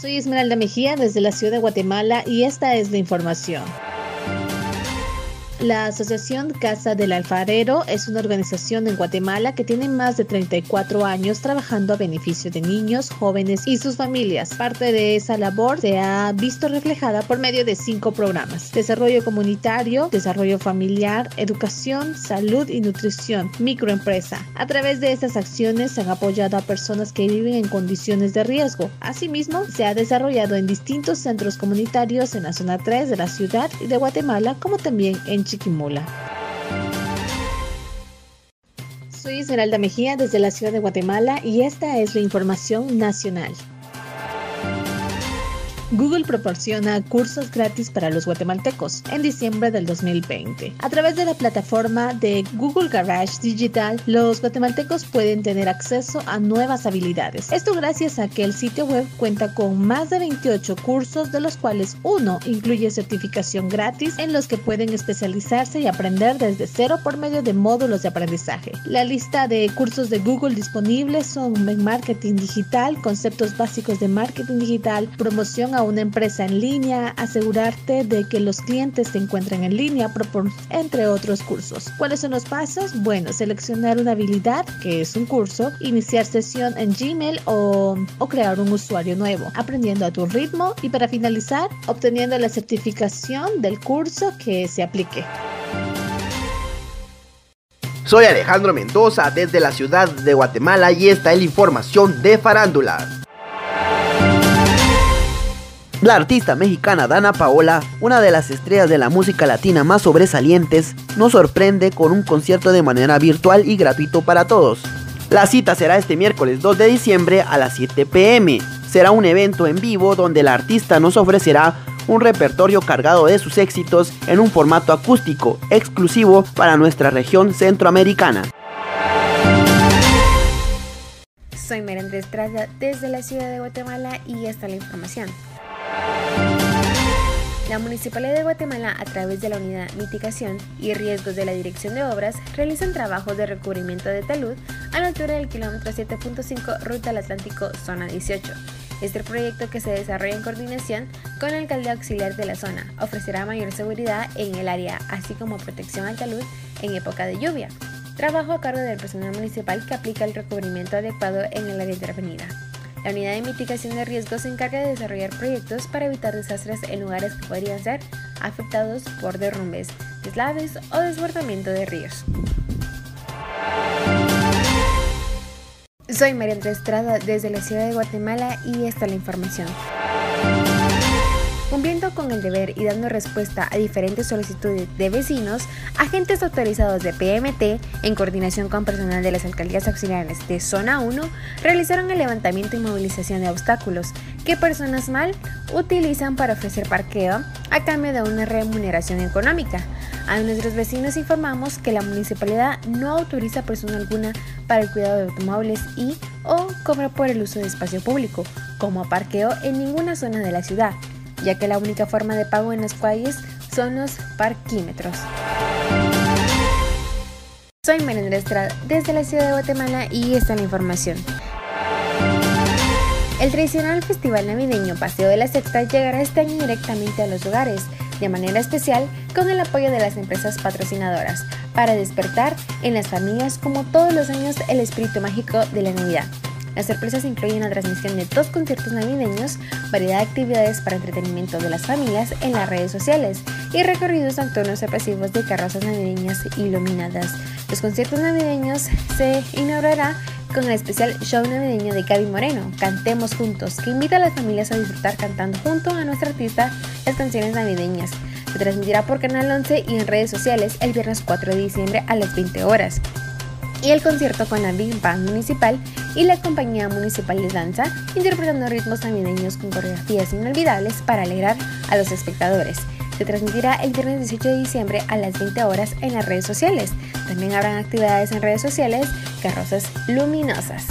Soy Esmeralda Mejía desde la ciudad de Guatemala y esta es la información. La Asociación Casa del Alfarero es una organización en Guatemala que tiene más de 34 años trabajando a beneficio de niños, jóvenes y sus familias. Parte de esa labor se ha visto reflejada por medio de cinco programas. Desarrollo comunitario, desarrollo familiar, educación, salud y nutrición, microempresa. A través de estas acciones se han apoyado a personas que viven en condiciones de riesgo. Asimismo, se ha desarrollado en distintos centros comunitarios en la zona 3 de la ciudad y de Guatemala, como también en Chiquimula. Soy Esmeralda Mejía desde la ciudad de Guatemala y esta es la información nacional. Google proporciona cursos gratis para los guatemaltecos en diciembre del 2020. A través de la plataforma de Google Garage Digital, los guatemaltecos pueden tener acceso a nuevas habilidades. Esto gracias a que el sitio web cuenta con más de 28 cursos, de los cuales uno incluye certificación gratis en los que pueden especializarse y aprender desde cero por medio de módulos de aprendizaje. La lista de cursos de Google disponibles son marketing digital, conceptos básicos de marketing digital, promoción una empresa en línea, asegurarte de que los clientes se encuentren en línea, entre otros cursos. ¿Cuáles son los pasos? Bueno, seleccionar una habilidad, que es un curso, iniciar sesión en Gmail o, o crear un usuario nuevo, aprendiendo a tu ritmo y para finalizar, obteniendo la certificación del curso que se aplique. Soy Alejandro Mendoza desde la ciudad de Guatemala y esta es la información de farándula. La artista mexicana Dana Paola, una de las estrellas de la música latina más sobresalientes, nos sorprende con un concierto de manera virtual y gratuito para todos. La cita será este miércoles 2 de diciembre a las 7 pm. Será un evento en vivo donde la artista nos ofrecerá un repertorio cargado de sus éxitos en un formato acústico exclusivo para nuestra región centroamericana. Soy Merendra Estrada desde la ciudad de Guatemala y esta es la información. La Municipalidad de Guatemala, a través de la Unidad Mitigación y Riesgos de la Dirección de Obras, realizan trabajos de recubrimiento de talud a la altura del kilómetro 7.5 Ruta al Atlántico, zona 18. Este proyecto, que se desarrolla en coordinación con el alcalde auxiliar de la zona, ofrecerá mayor seguridad en el área, así como protección al talud en época de lluvia. Trabajo a cargo del personal municipal que aplica el recubrimiento adecuado en el área intervenida. La unidad de mitigación de riesgos se encarga de desarrollar proyectos para evitar desastres en lugares que podrían ser afectados por derrumbes, deslaves o desbordamiento de ríos. Soy María Estrada desde la ciudad de Guatemala y esta es la información. Cumpliendo con el deber y dando respuesta a diferentes solicitudes de vecinos, agentes autorizados de PMT, en coordinación con personal de las alcaldías auxiliares de Zona 1, realizaron el levantamiento y movilización de obstáculos que personas mal utilizan para ofrecer parqueo a cambio de una remuneración económica. A nuestros vecinos informamos que la municipalidad no autoriza persona alguna para el cuidado de automóviles y o cobra por el uso de espacio público, como parqueo en ninguna zona de la ciudad ya que la única forma de pago en calles son los parquímetros. Soy Melendra Estrada desde la ciudad de Guatemala y esta es la información. El tradicional festival navideño Paseo de la Sexta llegará este año directamente a los hogares, de manera especial con el apoyo de las empresas patrocinadoras, para despertar en las familias como todos los años el espíritu mágico de la Navidad. Las sorpresas incluyen la transmisión de dos conciertos navideños, variedad de actividades para entretenimiento de las familias en las redes sociales y recorridos nocturnos sorpresivos de carrozas navideñas iluminadas. Los conciertos navideños se inaugurará con el especial show navideño de Gaby Moreno, Cantemos Juntos, que invita a las familias a disfrutar cantando junto a nuestra artista las canciones navideñas. Se transmitirá por Canal 11 y en redes sociales el viernes 4 de diciembre a las 20 horas y el concierto con la Big Band Municipal y la Compañía Municipal de Danza, interpretando ritmos navideños con coreografías inolvidables para alegrar a los espectadores. Se transmitirá el viernes 18 de diciembre a las 20 horas en las redes sociales. También habrán actividades en redes sociales, carrozas luminosas.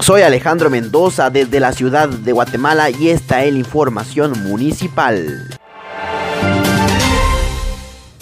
Soy Alejandro Mendoza desde la ciudad de Guatemala y esta es la información municipal.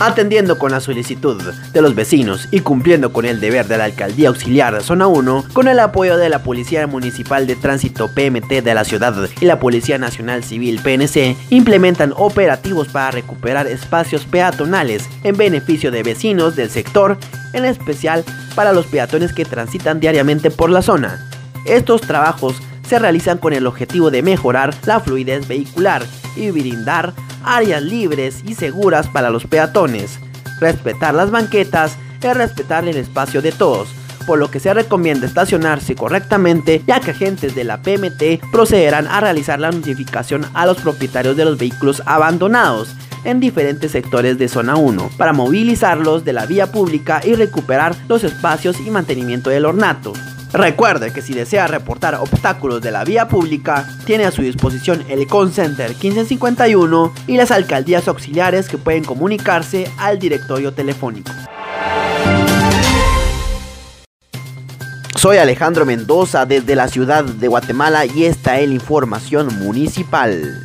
Atendiendo con la solicitud de los vecinos y cumpliendo con el deber de la Alcaldía Auxiliar de Zona 1, con el apoyo de la Policía Municipal de Tránsito PMT de la ciudad y la Policía Nacional Civil PNC, implementan operativos para recuperar espacios peatonales en beneficio de vecinos del sector, en especial para los peatones que transitan diariamente por la zona. Estos trabajos se realizan con el objetivo de mejorar la fluidez vehicular y brindar áreas libres y seguras para los peatones. Respetar las banquetas es respetar el espacio de todos, por lo que se recomienda estacionarse correctamente ya que agentes de la PMT procederán a realizar la notificación a los propietarios de los vehículos abandonados en diferentes sectores de zona 1 para movilizarlos de la vía pública y recuperar los espacios y mantenimiento del ornato. Recuerde que si desea reportar obstáculos de la vía pública, tiene a su disposición el Con Center 1551 y las alcaldías auxiliares que pueden comunicarse al directorio telefónico. Soy Alejandro Mendoza desde la ciudad de Guatemala y esta es la información municipal.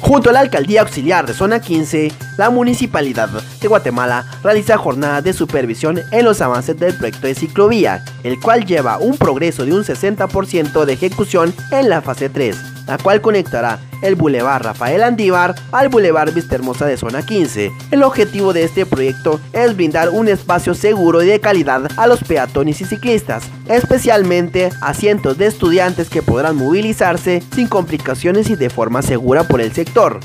Junto a la Alcaldía Auxiliar de Zona 15, la Municipalidad de Guatemala realiza jornadas de supervisión en los avances del proyecto de ciclovía, el cual lleva un progreso de un 60% de ejecución en la fase 3 la cual conectará el Boulevard Rafael Andívar al Boulevard Vistahermosa de Zona 15. El objetivo de este proyecto es brindar un espacio seguro y de calidad a los peatones y ciclistas, especialmente a cientos de estudiantes que podrán movilizarse sin complicaciones y de forma segura por el sector.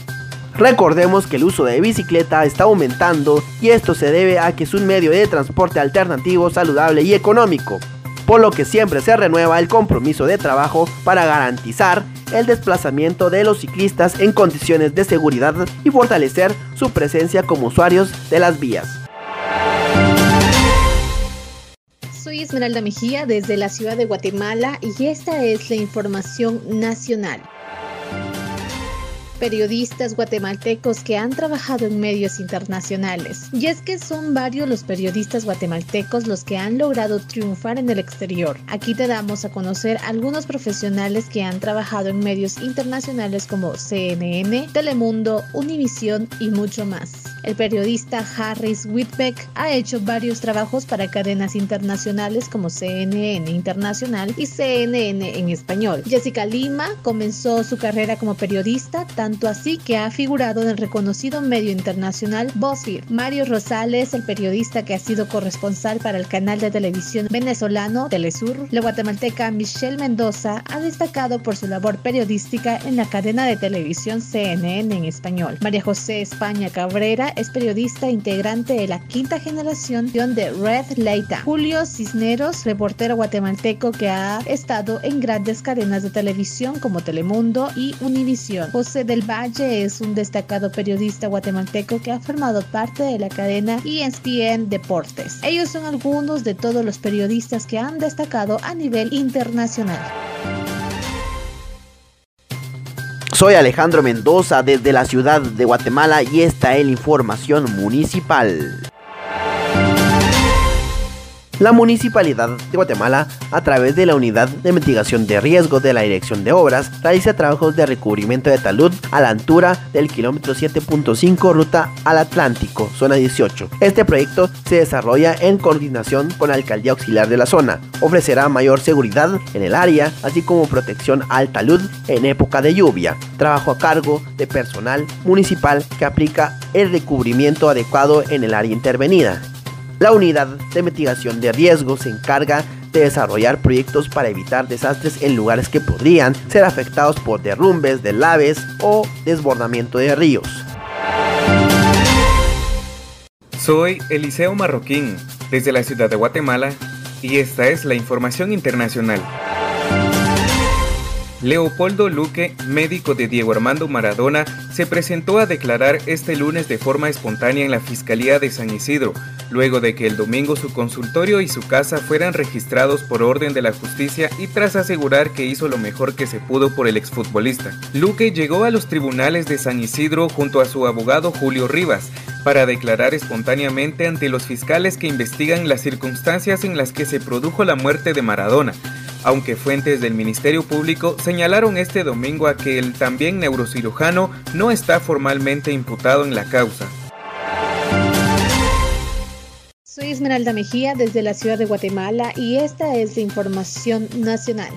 Recordemos que el uso de bicicleta está aumentando y esto se debe a que es un medio de transporte alternativo, saludable y económico, por lo que siempre se renueva el compromiso de trabajo para garantizar el desplazamiento de los ciclistas en condiciones de seguridad y fortalecer su presencia como usuarios de las vías. Soy Esmeralda Mejía desde la ciudad de Guatemala y esta es la información nacional periodistas guatemaltecos que han trabajado en medios internacionales. Y es que son varios los periodistas guatemaltecos los que han logrado triunfar en el exterior. Aquí te damos a conocer algunos profesionales que han trabajado en medios internacionales como CNN, Telemundo, Univisión y mucho más. El periodista Harris Whitbeck ha hecho varios trabajos para cadenas internacionales como CNN Internacional y CNN en español. Jessica Lima comenzó su carrera como periodista tanto así que ha figurado en el reconocido medio internacional BuzzFeed. Mario Rosales, el periodista que ha sido corresponsal para el canal de televisión venezolano Telesur, la guatemalteca Michelle Mendoza ha destacado por su labor periodística en la cadena de televisión CNN en español. María José España Cabrera es periodista integrante de la quinta generación de Red Leita. Julio Cisneros, reportero guatemalteco que ha estado en grandes cadenas de televisión como Telemundo y Univisión. José de el Valle es un destacado periodista guatemalteco que ha formado parte de la cadena ESPN Deportes. Ellos son algunos de todos los periodistas que han destacado a nivel internacional. Soy Alejandro Mendoza desde la ciudad de Guatemala y esta es la información municipal. La Municipalidad de Guatemala, a través de la Unidad de Mitigación de Riesgo de la Dirección de Obras, realiza trabajos de recubrimiento de talud a la altura del kilómetro 7.5 ruta al Atlántico, zona 18. Este proyecto se desarrolla en coordinación con la Alcaldía Auxiliar de la zona. Ofrecerá mayor seguridad en el área, así como protección al talud en época de lluvia. Trabajo a cargo de personal municipal que aplica el recubrimiento adecuado en el área intervenida. La unidad de mitigación de riesgo se encarga de desarrollar proyectos para evitar desastres en lugares que podrían ser afectados por derrumbes, delaves o desbordamiento de ríos. Soy Eliseo Marroquín, desde la ciudad de Guatemala, y esta es la información internacional. Leopoldo Luque, médico de Diego Armando Maradona, se presentó a declarar este lunes de forma espontánea en la Fiscalía de San Isidro, luego de que el domingo su consultorio y su casa fueran registrados por orden de la justicia y tras asegurar que hizo lo mejor que se pudo por el exfutbolista. Luque llegó a los tribunales de San Isidro junto a su abogado Julio Rivas, para declarar espontáneamente ante los fiscales que investigan las circunstancias en las que se produjo la muerte de Maradona, aunque fuentes del Ministerio Público señalaron este domingo a que el también neurocirujano no está formalmente imputado en la causa. Soy Esmeralda Mejía desde la ciudad de Guatemala y esta es la información nacional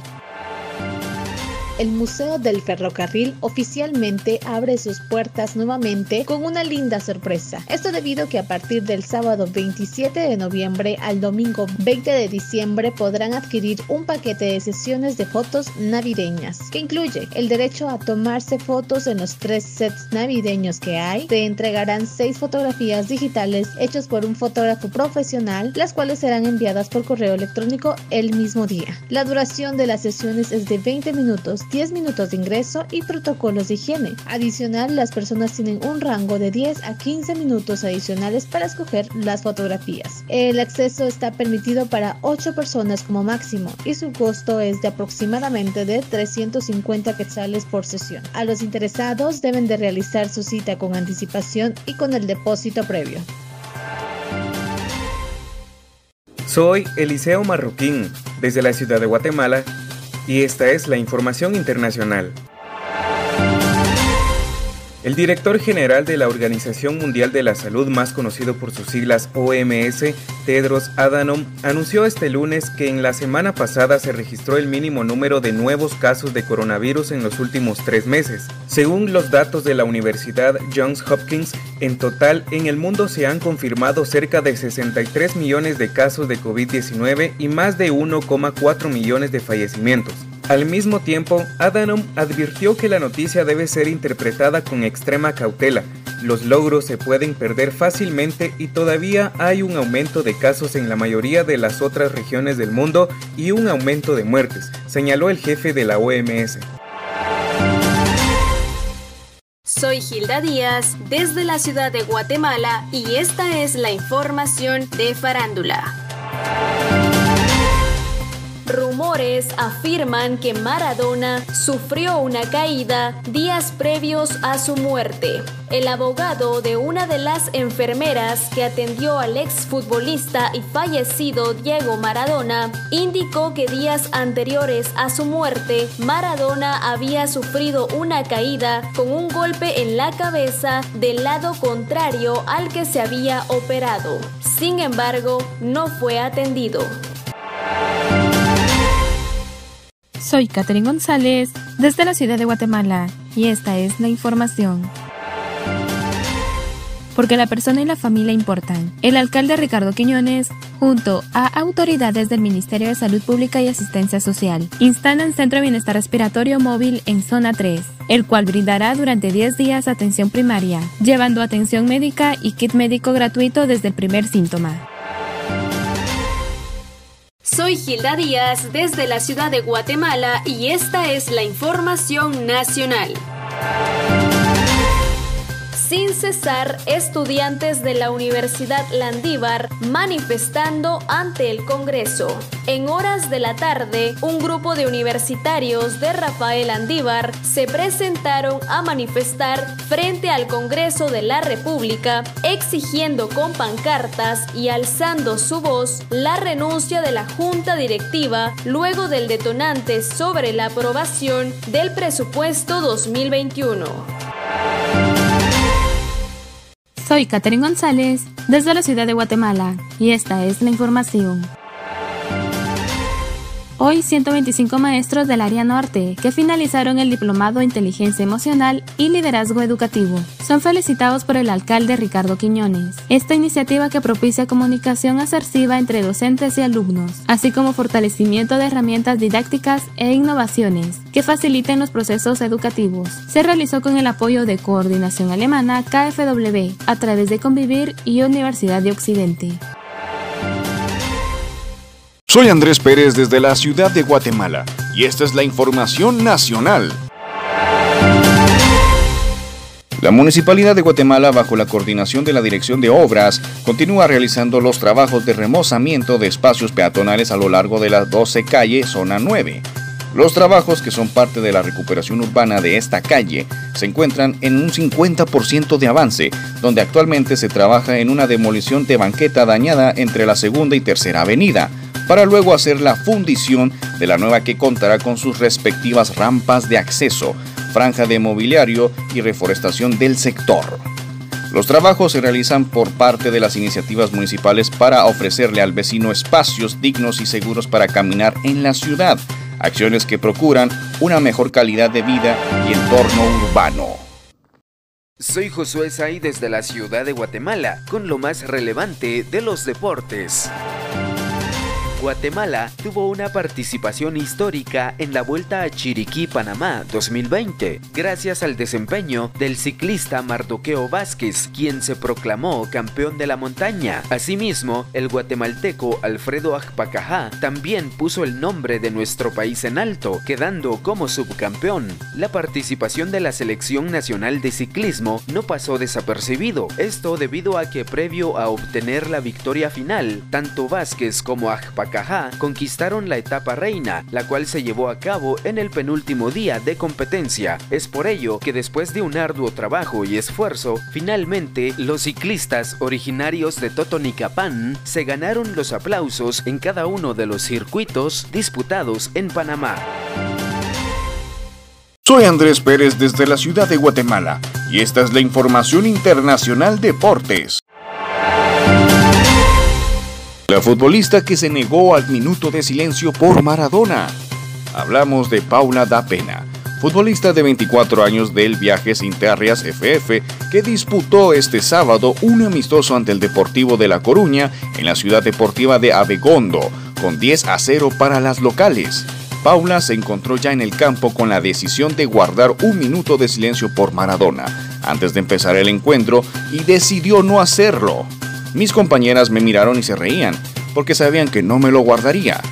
el Museo del Ferrocarril oficialmente abre sus puertas nuevamente con una linda sorpresa. Esto debido a que a partir del sábado 27 de noviembre al domingo 20 de diciembre podrán adquirir un paquete de sesiones de fotos navideñas que incluye el derecho a tomarse fotos en los tres sets navideños que hay. Te entregarán seis fotografías digitales hechas por un fotógrafo profesional, las cuales serán enviadas por correo electrónico el mismo día. La duración de las sesiones es de 20 minutos 10 minutos de ingreso y protocolos de higiene. Adicional, las personas tienen un rango de 10 a 15 minutos adicionales para escoger las fotografías. El acceso está permitido para 8 personas como máximo y su costo es de aproximadamente de 350 quetzales por sesión. A los interesados deben de realizar su cita con anticipación y con el depósito previo. Soy Eliseo Marroquín, desde la ciudad de Guatemala y esta es la información internacional. El director general de la Organización Mundial de la Salud, más conocido por sus siglas OMS, Tedros Adhanom, anunció este lunes que en la semana pasada se registró el mínimo número de nuevos casos de coronavirus en los últimos tres meses. Según los datos de la Universidad Johns Hopkins, en total en el mundo se han confirmado cerca de 63 millones de casos de COVID-19 y más de 1,4 millones de fallecimientos. Al mismo tiempo, Adhanom advirtió que la noticia debe ser interpretada con extrema cautela. Los logros se pueden perder fácilmente y todavía hay un aumento de casos en la mayoría de las otras regiones del mundo y un aumento de muertes, señaló el jefe de la OMS. Soy Gilda Díaz desde la ciudad de Guatemala y esta es la información de Farándula. Rumores afirman que Maradona sufrió una caída días previos a su muerte. El abogado de una de las enfermeras que atendió al exfutbolista y fallecido Diego Maradona indicó que días anteriores a su muerte, Maradona había sufrido una caída con un golpe en la cabeza del lado contrario al que se había operado. Sin embargo, no fue atendido. Soy Catherine González desde la ciudad de Guatemala y esta es la información. Porque la persona y la familia importan. El alcalde Ricardo Quiñones, junto a autoridades del Ministerio de Salud Pública y Asistencia Social, instalan Centro de Bienestar Respiratorio Móvil en Zona 3, el cual brindará durante 10 días atención primaria, llevando atención médica y kit médico gratuito desde el primer síntoma. Soy Gilda Díaz desde la ciudad de Guatemala y esta es la información nacional. Sin cesar, estudiantes de la Universidad Landívar manifestando ante el Congreso. En horas de la tarde, un grupo de universitarios de Rafael Landívar se presentaron a manifestar frente al Congreso de la República, exigiendo con pancartas y alzando su voz la renuncia de la Junta Directiva luego del detonante sobre la aprobación del presupuesto 2021. Soy Catherine González desde la ciudad de Guatemala y esta es la información. Hoy 125 maestros del área norte que finalizaron el diplomado Inteligencia Emocional y Liderazgo Educativo son felicitados por el alcalde Ricardo Quiñones. Esta iniciativa que propicia comunicación asertiva entre docentes y alumnos, así como fortalecimiento de herramientas didácticas e innovaciones que faciliten los procesos educativos, se realizó con el apoyo de Coordinación Alemana KfW a través de Convivir y Universidad de Occidente. Soy Andrés Pérez desde la ciudad de Guatemala y esta es la información nacional. La Municipalidad de Guatemala, bajo la coordinación de la Dirección de Obras, continúa realizando los trabajos de remozamiento de espacios peatonales a lo largo de la 12 calle, zona 9. Los trabajos que son parte de la recuperación urbana de esta calle se encuentran en un 50% de avance, donde actualmente se trabaja en una demolición de banqueta dañada entre la segunda y tercera avenida, para luego hacer la fundición de la nueva que contará con sus respectivas rampas de acceso, franja de mobiliario y reforestación del sector. Los trabajos se realizan por parte de las iniciativas municipales para ofrecerle al vecino espacios dignos y seguros para caminar en la ciudad, acciones que procuran una mejor calidad de vida y entorno urbano. Soy Josué Say desde la ciudad de Guatemala con lo más relevante de los deportes. Guatemala tuvo una participación histórica en la Vuelta a Chiriquí, Panamá 2020, gracias al desempeño del ciclista Mardoqueo Vázquez, quien se proclamó campeón de la montaña. Asimismo, el guatemalteco Alfredo Ajpacajá también puso el nombre de nuestro país en alto, quedando como subcampeón. La participación de la Selección Nacional de Ciclismo no pasó desapercibido, esto debido a que previo a obtener la victoria final, tanto Vázquez como Ajpacajá Conquistaron la etapa reina, la cual se llevó a cabo en el penúltimo día de competencia. Es por ello que después de un arduo trabajo y esfuerzo, finalmente los ciclistas originarios de Totonicapán se ganaron los aplausos en cada uno de los circuitos disputados en Panamá. Soy Andrés Pérez desde la ciudad de Guatemala y esta es la información internacional deportes. La futbolista que se negó al minuto de silencio por Maradona. Hablamos de Paula da Pena, futbolista de 24 años del Viajes Interrias FF, que disputó este sábado un amistoso ante el Deportivo de La Coruña en la ciudad deportiva de Abegondo, con 10 a 0 para las locales. Paula se encontró ya en el campo con la decisión de guardar un minuto de silencio por Maradona antes de empezar el encuentro y decidió no hacerlo. Mis compañeras me miraron y se reían, porque sabían que no me lo guardaría.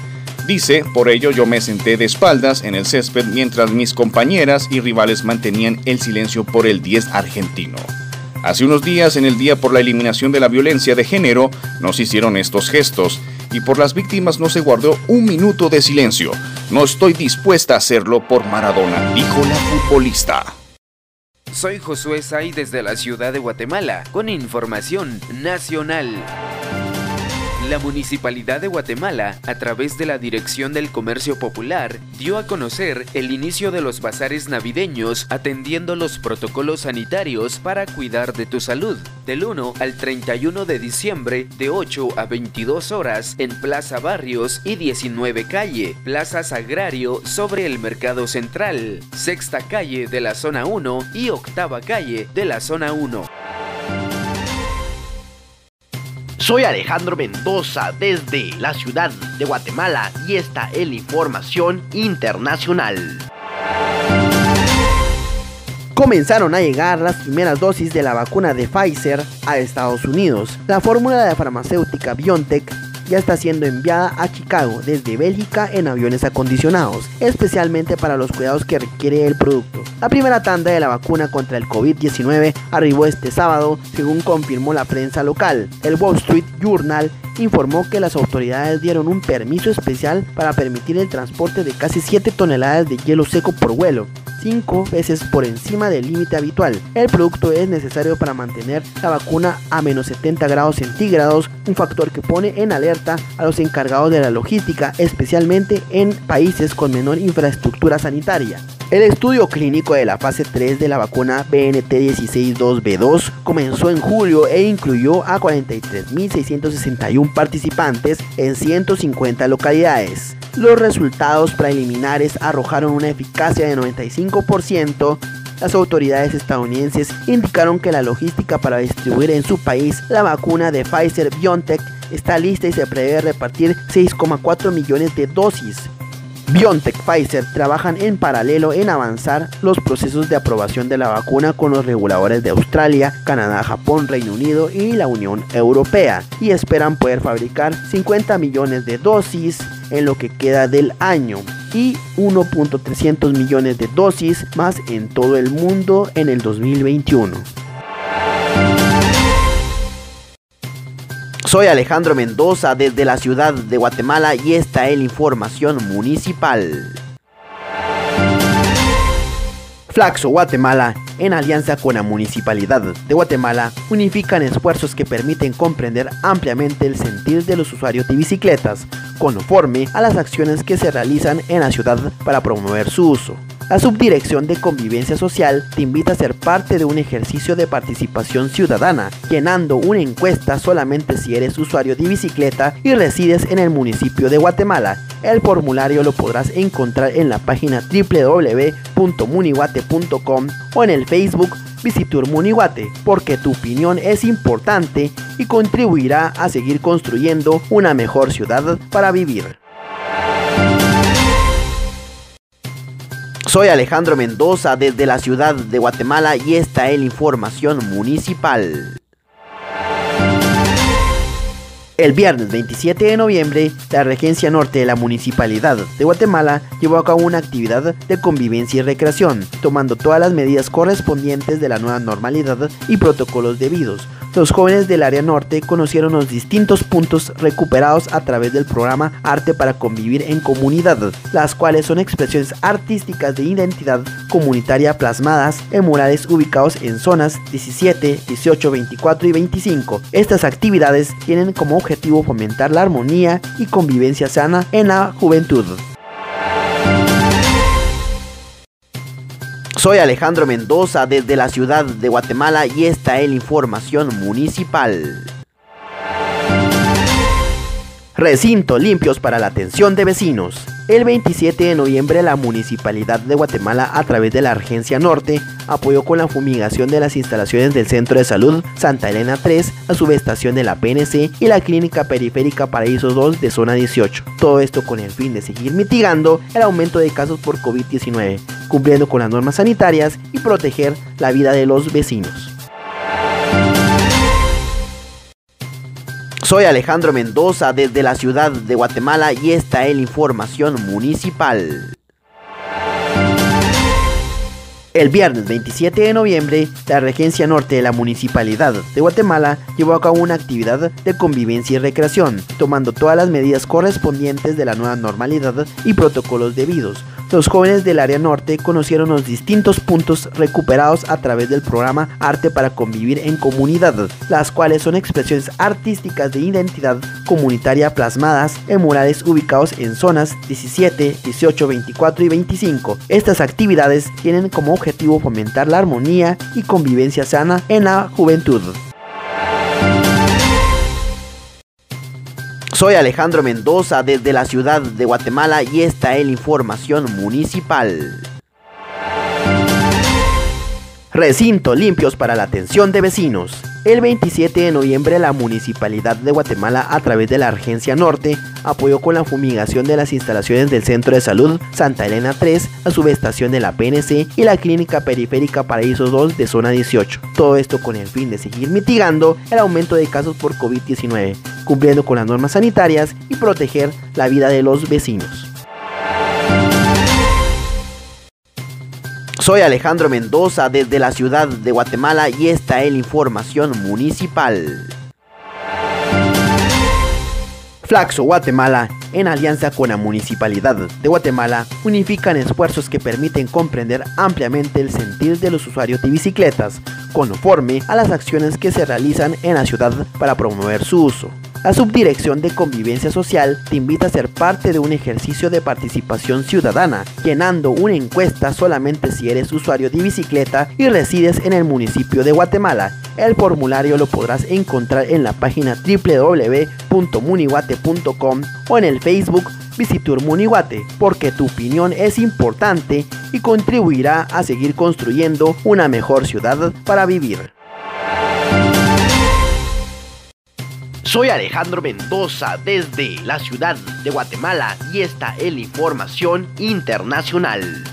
Dice, por ello yo me senté de espaldas en el césped mientras mis compañeras y rivales mantenían el silencio por el 10 argentino. Hace unos días, en el Día por la Eliminación de la Violencia de Género, nos hicieron estos gestos y por las víctimas no se guardó un minuto de silencio. No estoy dispuesta a hacerlo por Maradona, dijo la futbolista. Soy Josué Say desde la ciudad de Guatemala con información nacional. La Municipalidad de Guatemala, a través de la Dirección del Comercio Popular, dio a conocer el inicio de los bazares navideños atendiendo los protocolos sanitarios para cuidar de tu salud. Del 1 al 31 de diciembre, de 8 a 22 horas, en Plaza Barrios y 19 Calle, Plaza Sagrario sobre el Mercado Central, Sexta Calle de la Zona 1 y Octava Calle de la Zona 1. Soy Alejandro Mendoza desde la ciudad de Guatemala y esta es la información internacional. Comenzaron a llegar las primeras dosis de la vacuna de Pfizer a Estados Unidos. La fórmula de farmacéutica BioNTech ya está siendo enviada a Chicago desde Bélgica en aviones acondicionados, especialmente para los cuidados que requiere el producto. La primera tanda de la vacuna contra el COVID-19 arribó este sábado, según confirmó la prensa local. El Wall Street Journal informó que las autoridades dieron un permiso especial para permitir el transporte de casi 7 toneladas de hielo seco por vuelo, 5 veces por encima del límite habitual. El producto es necesario para mantener la vacuna a menos 70 grados centígrados, un factor que pone en alerta a los encargados de la logística, especialmente en países con menor infraestructura sanitaria. El estudio clínico de la fase 3 de la vacuna BNT162B2 comenzó en julio e incluyó a 43.661 participantes en 150 localidades. Los resultados preliminares arrojaron una eficacia de 95%. Las autoridades estadounidenses indicaron que la logística para distribuir en su país la vacuna de Pfizer BioNTech está lista y se prevé repartir 6,4 millones de dosis. BioNTech Pfizer trabajan en paralelo en avanzar los procesos de aprobación de la vacuna con los reguladores de Australia, Canadá, Japón, Reino Unido y la Unión Europea y esperan poder fabricar 50 millones de dosis en lo que queda del año y 1.300 millones de dosis más en todo el mundo en el 2021. Soy Alejandro Mendoza desde la ciudad de Guatemala y esta es la información municipal. Flaxo Guatemala, en alianza con la Municipalidad de Guatemala, unifican esfuerzos que permiten comprender ampliamente el sentir de los usuarios de bicicletas, conforme a las acciones que se realizan en la ciudad para promover su uso. La Subdirección de Convivencia Social te invita a ser parte de un ejercicio de participación ciudadana, llenando una encuesta solamente si eres usuario de bicicleta y resides en el municipio de Guatemala. El formulario lo podrás encontrar en la página www.munihuate.com o en el Facebook Visitur Munihuate, porque tu opinión es importante y contribuirá a seguir construyendo una mejor ciudad para vivir. Soy Alejandro Mendoza desde la ciudad de Guatemala y esta es la información municipal. El viernes 27 de noviembre, la Regencia Norte de la Municipalidad de Guatemala llevó a cabo una actividad de convivencia y recreación, tomando todas las medidas correspondientes de la nueva normalidad y protocolos debidos, los jóvenes del área norte conocieron los distintos puntos recuperados a través del programa Arte para Convivir en Comunidad, las cuales son expresiones artísticas de identidad comunitaria plasmadas en murales ubicados en zonas 17, 18, 24 y 25. Estas actividades tienen como objetivo fomentar la armonía y convivencia sana en la juventud. Soy Alejandro Mendoza desde la ciudad de Guatemala y esta es la información municipal. Recinto limpios para la atención de vecinos. El 27 de noviembre la Municipalidad de Guatemala a través de la Agencia Norte apoyó con la fumigación de las instalaciones del Centro de Salud Santa Elena 3, la subestación de la PNC y la Clínica Periférica Paraíso 2 de zona 18. Todo esto con el fin de seguir mitigando el aumento de casos por COVID-19, cumpliendo con las normas sanitarias y proteger la vida de los vecinos. Soy Alejandro Mendoza desde la ciudad de Guatemala y esta es la información municipal. El viernes 27 de noviembre, la Regencia Norte de la Municipalidad de Guatemala llevó a cabo una actividad de convivencia y recreación, tomando todas las medidas correspondientes de la nueva normalidad y protocolos debidos, los jóvenes del área norte conocieron los distintos puntos recuperados a través del programa Arte para Convivir en Comunidad, las cuales son expresiones artísticas de identidad comunitaria plasmadas en murales ubicados en zonas 17, 18, 24 y 25. Estas actividades tienen como objetivo fomentar la armonía y convivencia sana en la juventud. Soy Alejandro Mendoza desde la ciudad de Guatemala y esta es la información municipal. Recinto limpios para la atención de vecinos. El 27 de noviembre la Municipalidad de Guatemala a través de la Agencia Norte apoyó con la fumigación de las instalaciones del Centro de Salud Santa Elena 3, la subestación de la PNC y la Clínica Periférica Paraíso 2 de zona 18. Todo esto con el fin de seguir mitigando el aumento de casos por COVID-19, cumpliendo con las normas sanitarias y proteger la vida de los vecinos. Soy Alejandro Mendoza desde la ciudad de Guatemala y esta es la información municipal. Flaxo Guatemala, en alianza con la Municipalidad de Guatemala, unifican esfuerzos que permiten comprender ampliamente el sentir de los usuarios de bicicletas, conforme a las acciones que se realizan en la ciudad para promover su uso. La Subdirección de Convivencia Social te invita a ser parte de un ejercicio de participación ciudadana, llenando una encuesta solamente si eres usuario de bicicleta y resides en el municipio de Guatemala. El formulario lo podrás encontrar en la página www.munihuate.com o en el Facebook Visitur Munihuate, porque tu opinión es importante y contribuirá a seguir construyendo una mejor ciudad para vivir. Soy Alejandro Mendoza desde la ciudad de Guatemala y esta es la información internacional.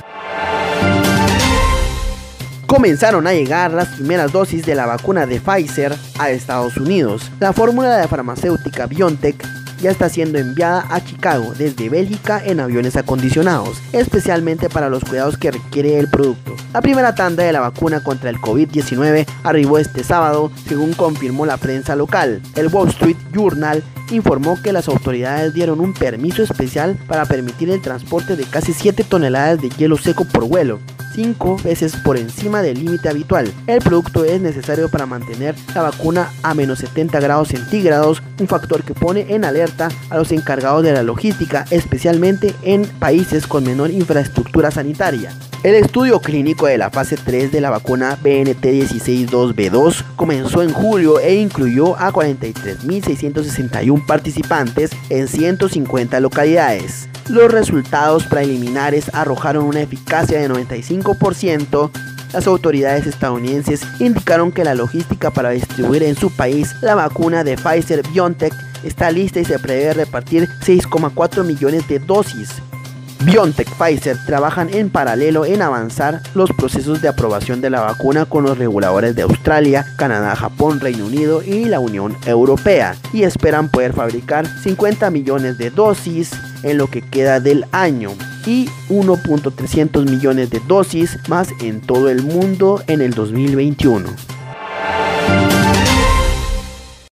Comenzaron a llegar las primeras dosis de la vacuna de Pfizer a Estados Unidos. La fórmula de farmacéutica BioNTech ya está siendo enviada a Chicago desde Bélgica en aviones acondicionados, especialmente para los cuidados que requiere el producto. La primera tanda de la vacuna contra el COVID-19 arribó este sábado, según confirmó la prensa local. El Wall Street Journal informó que las autoridades dieron un permiso especial para permitir el transporte de casi 7 toneladas de hielo seco por vuelo. Cinco veces por encima del límite habitual. El producto es necesario para mantener la vacuna a menos 70 grados centígrados, un factor que pone en alerta a los encargados de la logística, especialmente en países con menor infraestructura sanitaria. El estudio clínico de la fase 3 de la vacuna BNT162B2 comenzó en julio e incluyó a 43.661 participantes en 150 localidades. Los resultados preliminares arrojaron una eficacia de 95%. Las autoridades estadounidenses indicaron que la logística para distribuir en su país la vacuna de Pfizer BioNTech está lista y se prevé repartir 6,4 millones de dosis. BioNTech Pfizer trabajan en paralelo en avanzar los procesos de aprobación de la vacuna con los reguladores de Australia, Canadá, Japón, Reino Unido y la Unión Europea y esperan poder fabricar 50 millones de dosis en lo que queda del año y 1.300 millones de dosis más en todo el mundo en el 2021.